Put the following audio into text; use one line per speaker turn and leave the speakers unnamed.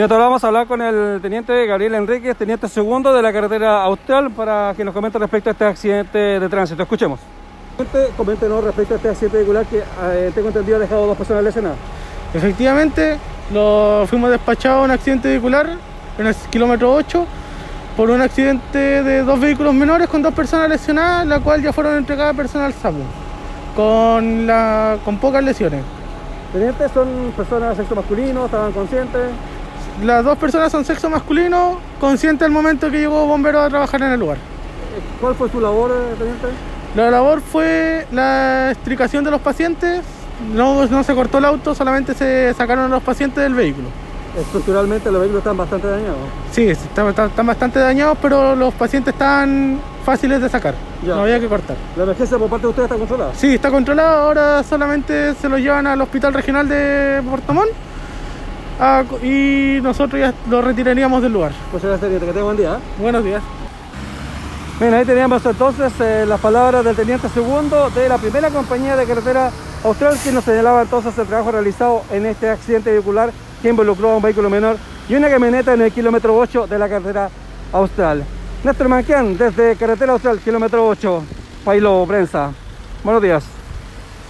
Bien, ahora vamos a hablar con el teniente Gabriel Enríquez, teniente segundo de la carretera Austral, para que nos comente respecto a este accidente de tránsito. Escuchemos. Coméntenos respecto a este accidente vehicular que eh, tengo entendido ha dejado dos personas lesionadas.
Efectivamente, lo fuimos despachados a un accidente vehicular en el kilómetro 8 por un accidente de dos vehículos menores con dos personas lesionadas, la cual ya fueron entregadas a personal SAMU con, la, con pocas lesiones.
Teniente, ¿son personas de sexo masculino? ¿Estaban conscientes?
Las dos personas son sexo masculino, conscientes al momento que llegó bombero a trabajar en el lugar.
¿Cuál fue su labor, eh, teniente?
La labor fue la extricación de los pacientes, no, no se cortó el auto, solamente se sacaron a los pacientes del vehículo.
Estructuralmente los vehículos están bastante dañados.
Sí, están, están, bastante dañados, pero los pacientes están fáciles de sacar. No había que cortar.
¿La emergencia por parte de ustedes está controlada?
Sí, está controlada. Ahora solamente se lo llevan al Hospital Regional de Portomón y nosotros ya lo retiraríamos del lugar.
Pues gracias, teniente. Que tenga buen día. ¿eh?
Buenos días.
Bien, ahí teníamos entonces eh, las palabras del teniente segundo de la primera compañía de carretera austral que nos señalaba entonces el trabajo realizado en este accidente vehicular que involucró a un vehículo menor y una camioneta en el kilómetro 8 de la carretera austral. Néstor Manquian desde carretera austral, kilómetro 8, Pailo Prensa. Buenos días.